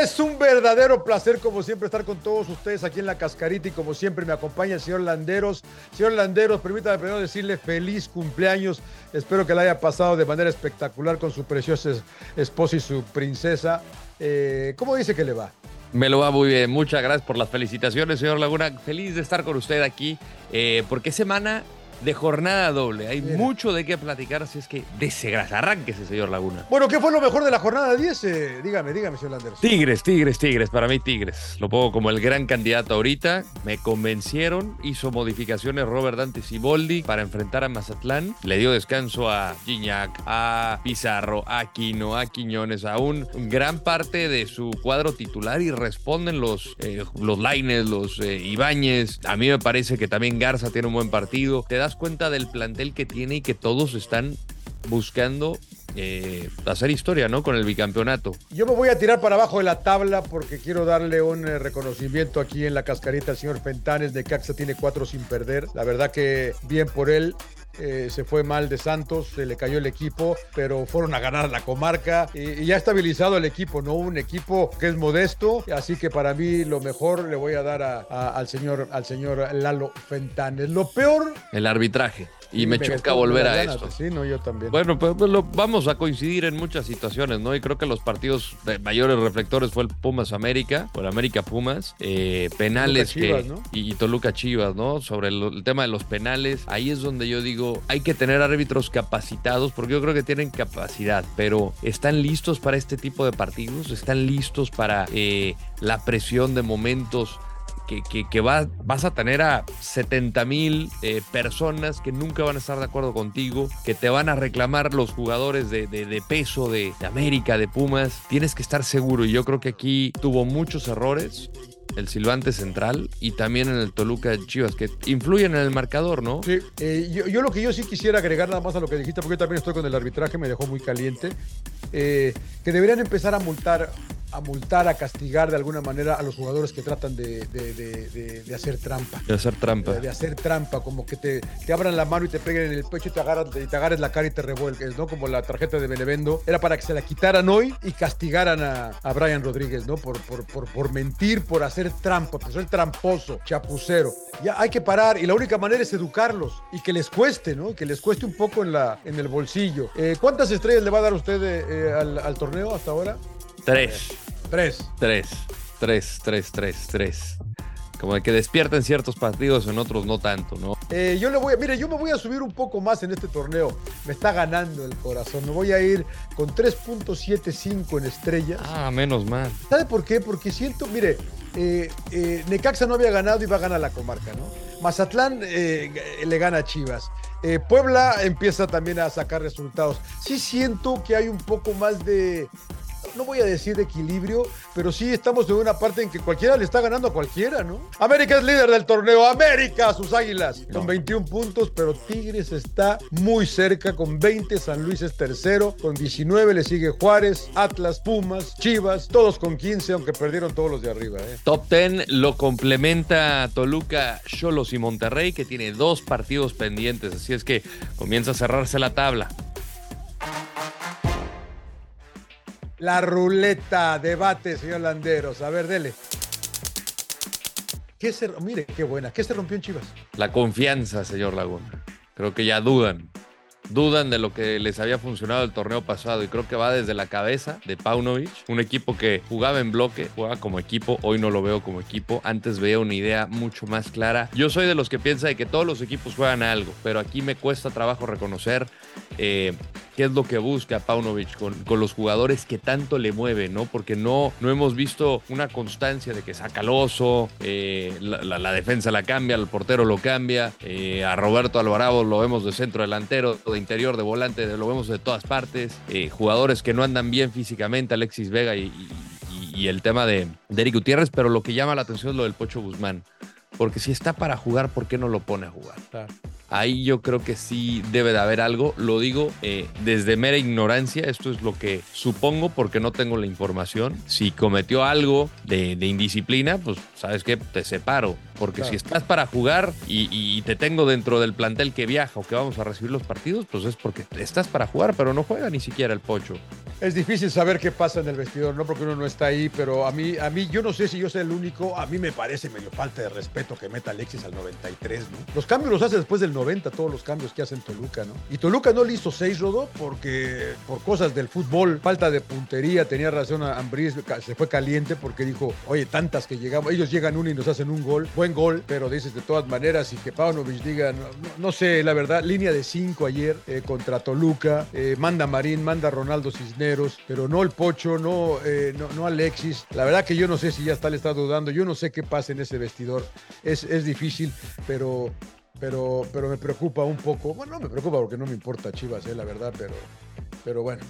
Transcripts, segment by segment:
Es un verdadero placer, como siempre, estar con todos ustedes aquí en la Cascarita y como siempre me acompaña el señor Landeros. Señor Landeros, permítame primero decirle feliz cumpleaños. Espero que la haya pasado de manera espectacular con su preciosa esposa y su princesa. Eh, ¿Cómo dice que le va? Me lo va muy bien. Muchas gracias por las felicitaciones, señor Laguna. Feliz de estar con usted aquí, eh, porque semana de jornada doble. Hay mucho de qué platicar, así es que desegrasa. Arránquese, señor Laguna. Bueno, ¿qué fue lo mejor de la jornada 10? Eh, dígame, dígame, señor Landers. Tigres, Tigres, Tigres. Para mí, Tigres. Lo pongo como el gran candidato ahorita. Me convencieron. Hizo modificaciones Robert Dante Siboldi para enfrentar a Mazatlán. Le dio descanso a Gignac, a Pizarro, a Quino, a Quiñones, a un gran parte de su cuadro titular y responden los, eh, los Laines, los eh, Ibáñez. A mí me parece que también Garza tiene un buen partido. Te das cuenta del plantel que tiene y que todos están buscando eh, hacer historia, ¿no? Con el bicampeonato. Yo me voy a tirar para abajo de la tabla porque quiero darle un eh, reconocimiento aquí en la cascarita al señor Fentanes de Caxa tiene cuatro sin perder. La verdad que bien por él. Eh, se fue mal de Santos, se le cayó el equipo, pero fueron a ganar la comarca y, ya ha estabilizado el equipo, ¿no? Un equipo que es modesto, así que para mí lo mejor le voy a dar al, señor, al señor Lalo Fentanes. Lo peor... El arbitraje. Y me, choca volver a esto. Sí, no, yo también. Bueno, pues, pues lo, vamos a coincidir en muchas situaciones, ¿no? Y creo que los partidos de mayores reflectores fue el Pumas América, o el América Pumas, eh, penales y, Toluca Chivas, ¿no? Sobre el, tema de los penales, ahí es donde yo digo, hay que tener árbitros capacitados, porque yo creo que tienen capacidad, pero ¿están listos para este tipo de partidos? ¿Están listos para eh, la presión de momentos? que, vas a tener a 70 mil eh, personas que nunca van a estar de acuerdo contigo, que te van a reclamar los jugadores de, peso de, América, de Pumas. Tienes que estar seguro y yo creo que aquí tuvo muchos errores el silbante central y también en el Toluca Chivas, que influyen en el marcador, ¿no? Sí, eh, yo, lo que yo sí quisiera agregar nada más a lo que dijiste, porque yo también estoy con el arbitraje, me dejó muy caliente, eh, que deberían empezar a multar a multar, a castigar de alguna manera a los jugadores que tratan de, hacer trampa. De hacer trampa. De, hacer trampa, como que te, te, abran la mano y te peguen en el pecho y te, agarran, y te agarres la cara y te revuelques, ¿no? Como la tarjeta de Benevendo. Era para que se la quitaran hoy y castigaran a, a Brian Rodríguez, ¿no? Por, por, por, por, mentir, por hacer trampa, por ser tramposo, chapucero. Ya hay que parar y la única manera es educarlos y que les cueste, ¿no? Que les cueste un poco en, la, en el bolsillo. Eh, ¿Cuántas estrellas le va a dar usted eh, al, al torneo hasta ahora? Tres. Tres. Tres. Tres, tres, tres, tres. Como de que despierten ciertos partidos, en otros no tanto, ¿no? Eh, yo le voy a, mire, yo me voy a subir un poco más en este torneo. Me está ganando el corazón. Me voy a ir con 3.75 en estrellas. Ah, menos mal. ¿Sabe por qué? Porque siento, mire, eh, eh, Necaxa no había ganado y va a ganar la comarca, ¿no? Mazatlán le gana a Chivas. Puebla empieza también a sacar resultados. Sí siento que hay un poco más de, no voy a decir de equilibrio, pero sí estamos en una parte en que cualquiera le está ganando a cualquiera, ¿no? América es líder del torneo, América, sus águilas, con 21 puntos, pero Tigres está muy cerca con 20, San Luis es tercero, con 19 le sigue Juárez, Atlas, Pumas, Chivas, todos con 15, aunque perdieron todos los de arriba. ¿eh? Top 10 lo complementa Toluca, Cholos y Monterrey, que tiene dos partidos pendientes, así es que comienza a cerrarse la tabla. La ruleta, debate, señor Landeros. A ver, dele. ¿Qué se, mire, qué buena. ¿Qué se rompió en Chivas? La confianza, señor Laguna. Creo que ya dudan. Dudan de lo que les había funcionado el torneo pasado y creo que va desde la cabeza de Paunovic, un equipo que jugaba en bloque, jugaba como equipo, hoy no lo veo como equipo, antes veía una idea mucho más clara. Yo soy de los que piensa de que todos los equipos juegan algo, pero aquí me cuesta trabajo reconocer eh, qué es lo que busca Paunovic con, con los jugadores que tanto le mueven, ¿no? Porque no, no hemos visto una constancia de que saca al oso, eh, la, defensa la cambia, el portero lo cambia, eh, a Roberto Alvarado lo vemos de centro delantero, de interior, de volante, lo vemos de todas partes, eh, jugadores que no andan bien físicamente, Alexis Vega y, el tema de, de Eric Gutiérrez, pero lo que llama la atención es lo del Pocho Guzmán. Porque si está para jugar, ¿por qué no lo pone a jugar? Claro. Ahí yo creo que sí debe de haber algo. Lo digo eh, desde mera ignorancia. Esto es lo que supongo porque no tengo la información. Si cometió algo de, indisciplina, pues sabes que te separo. Porque si estás para jugar y, te tengo dentro del plantel que viaja o que vamos a recibir los partidos, pues es porque estás para jugar, pero no juega ni siquiera el pocho. Es difícil saber qué pasa en el vestidor, no porque uno no está ahí, pero a mí, a mí yo no sé si yo soy el único. A mí me parece medio falta de respeto que meta Alexis al 93, ¿no? Los cambios los hace después del 90 todos los cambios que hace en Toluca, ¿no? Y Toluca no le hizo seis, Rodó, porque por cosas del fútbol, falta de puntería, tenía razón a Ambris, se fue caliente porque dijo, oye, tantas que llegamos, ellos llegan uno y nos hacen un gol, buen gol, pero dices de todas maneras y que Paunovic diga, no, sé, la verdad, línea de cinco ayer eh, contra Toluca, eh, manda Marín, manda Ronaldo Cisneros, pero no el Pocho, no, eh, no, no, Alexis. La verdad que yo no sé si ya está le está dudando, yo no sé qué pasa en ese vestidor, es, es difícil, pero pero, pero me preocupa un poco. Bueno, no me preocupa porque no me importa Chivas, eh, la verdad, pero, pero bueno.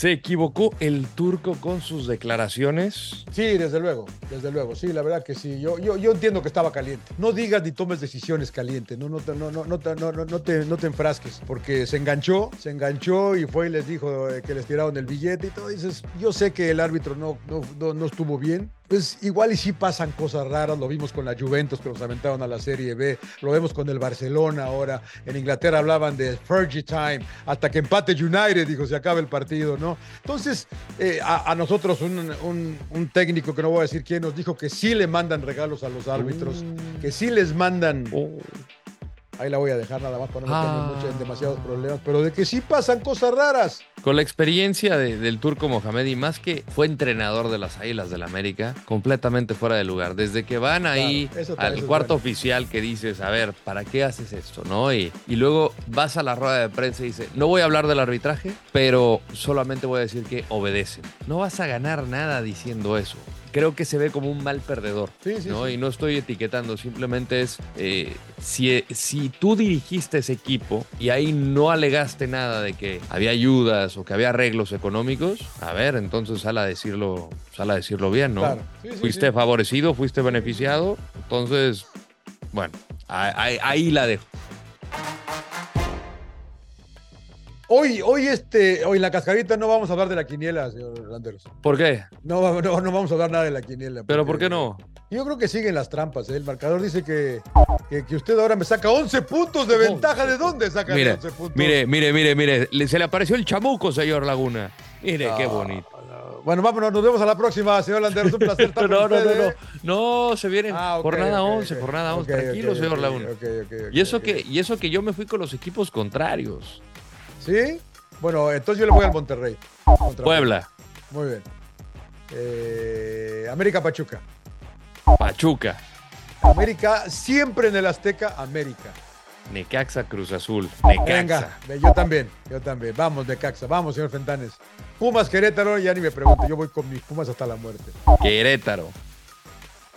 ¿Se equivocó el turco con sus declaraciones? Sí, desde luego, desde luego, sí, la verdad que sí. Yo, yo, yo entiendo que estaba caliente. No digas ni tomes decisiones calientes, no, no, no, no, no, no, no, te, no te enfrasques, porque se enganchó, se enganchó y fue y les dijo eh, que les tiraron el billete y todo. Dices, yo sé que el árbitro no, no, no estuvo bien, pues igual y sí pasan cosas raras, lo vimos con la Juventus que nos aventaron a la Serie B, lo vemos con el Barcelona ahora, en Inglaterra hablaban de Fergie Time, hasta que empate United, dijo, se acaba el partido, ¿no? Entonces, eh, a, nosotros un, técnico, que no voy a decir quién, nos dijo que sí le mandan regalos a los árbitros, mm. que sí les mandan... Oh. Ahí la voy a dejar nada más para no meterme en demasiados problemas, pero de que sí pasan cosas raras. Con la experiencia del turco Mohamed y más que fue entrenador de las Águilas del América, completamente fuera de lugar. Desde que van ahí al cuarto oficial que dices, a ver, ¿para qué haces esto? ¿No? Y, y luego vas a la rueda de prensa y dices, no voy a hablar del arbitraje, pero solamente voy a decir que obedecen. No vas a ganar nada diciendo eso creo que se ve como un mal perdedor. ¿no? Y no estoy etiquetando, simplemente es eh, si, si tú dirigiste ese equipo y ahí no alegaste nada de que había ayudas o que había arreglos económicos, a ver, entonces sal a decirlo, sal a decirlo bien, ¿no? fuiste favorecido, fuiste beneficiado, entonces, bueno, ahí la dejo. Hoy, hoy, este, hoy en la cascarita no vamos a hablar de la quiniela, señor Landeros. ¿Por qué? No, no, no vamos a hablar nada de la quiniela. ¿Pero por qué no? Yo creo que siguen las trampas. ¿eh? El marcador dice que, que, usted ahora me saca 11 puntos de ventaja. ¿De dónde saca 11 puntos? Mire, mire, mire, mire. Se le apareció el chamuco, señor Laguna. Mire, qué bonito. Bueno, vámonos, nos vemos a la próxima, señor Landeros. Un placer estar no, no, no, no, no. se vienen ah, jornada 11, jornada 11. Tranquilo, señor Laguna. y, eso que, y eso que yo me fui con los equipos contrarios. ¿Sí? Bueno, entonces yo le voy al Monterrey. Puebla. Muy bien. Eh, América Pachuca. Pachuca. América, siempre en el Azteca, América. Necaxa Cruz Azul. Necaxa. Venga, yo también, yo también. Vamos, Necaxa, vamos, señor Fentanes. Pumas Querétaro, ya ni me pregunto, yo voy con mis Pumas hasta la muerte. Querétaro.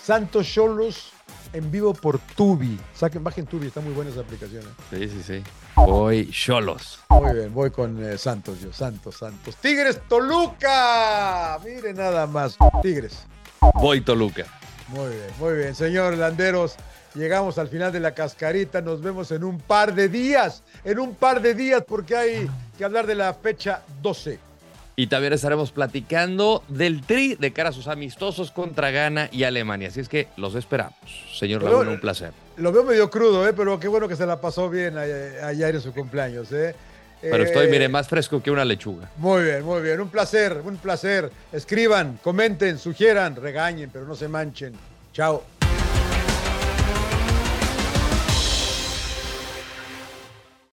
Santos Cholos en vivo por Tubi. Saquen, bajen Tubi, está muy buena esa aplicación. ¿eh? Sí, sí, sí. Voy Cholos. Muy bien, voy con eh, Santos yo. Santos, Santos. Tigres, Toluca. Mire nada más. Tigres. Voy Toluca. Muy bien, muy bien. Señor Landeros, llegamos al final de la cascarita. Nos vemos en un par de días. En un par de días porque hay que hablar de la fecha 12. Y también estaremos platicando del tri de cara a sus amistosos contra Ghana y Alemania. Así es que los esperamos. Señor Laguna, un placer. Lo veo medio crudo, ¿eh? pero qué bueno que se la pasó bien ayer en su cumpleaños. ¿eh? Pero estoy, mire, más fresco que una lechuga. Muy bien, muy bien. Un placer, un placer. Escriban, comenten, sugieran, regañen, pero no se manchen. Chao.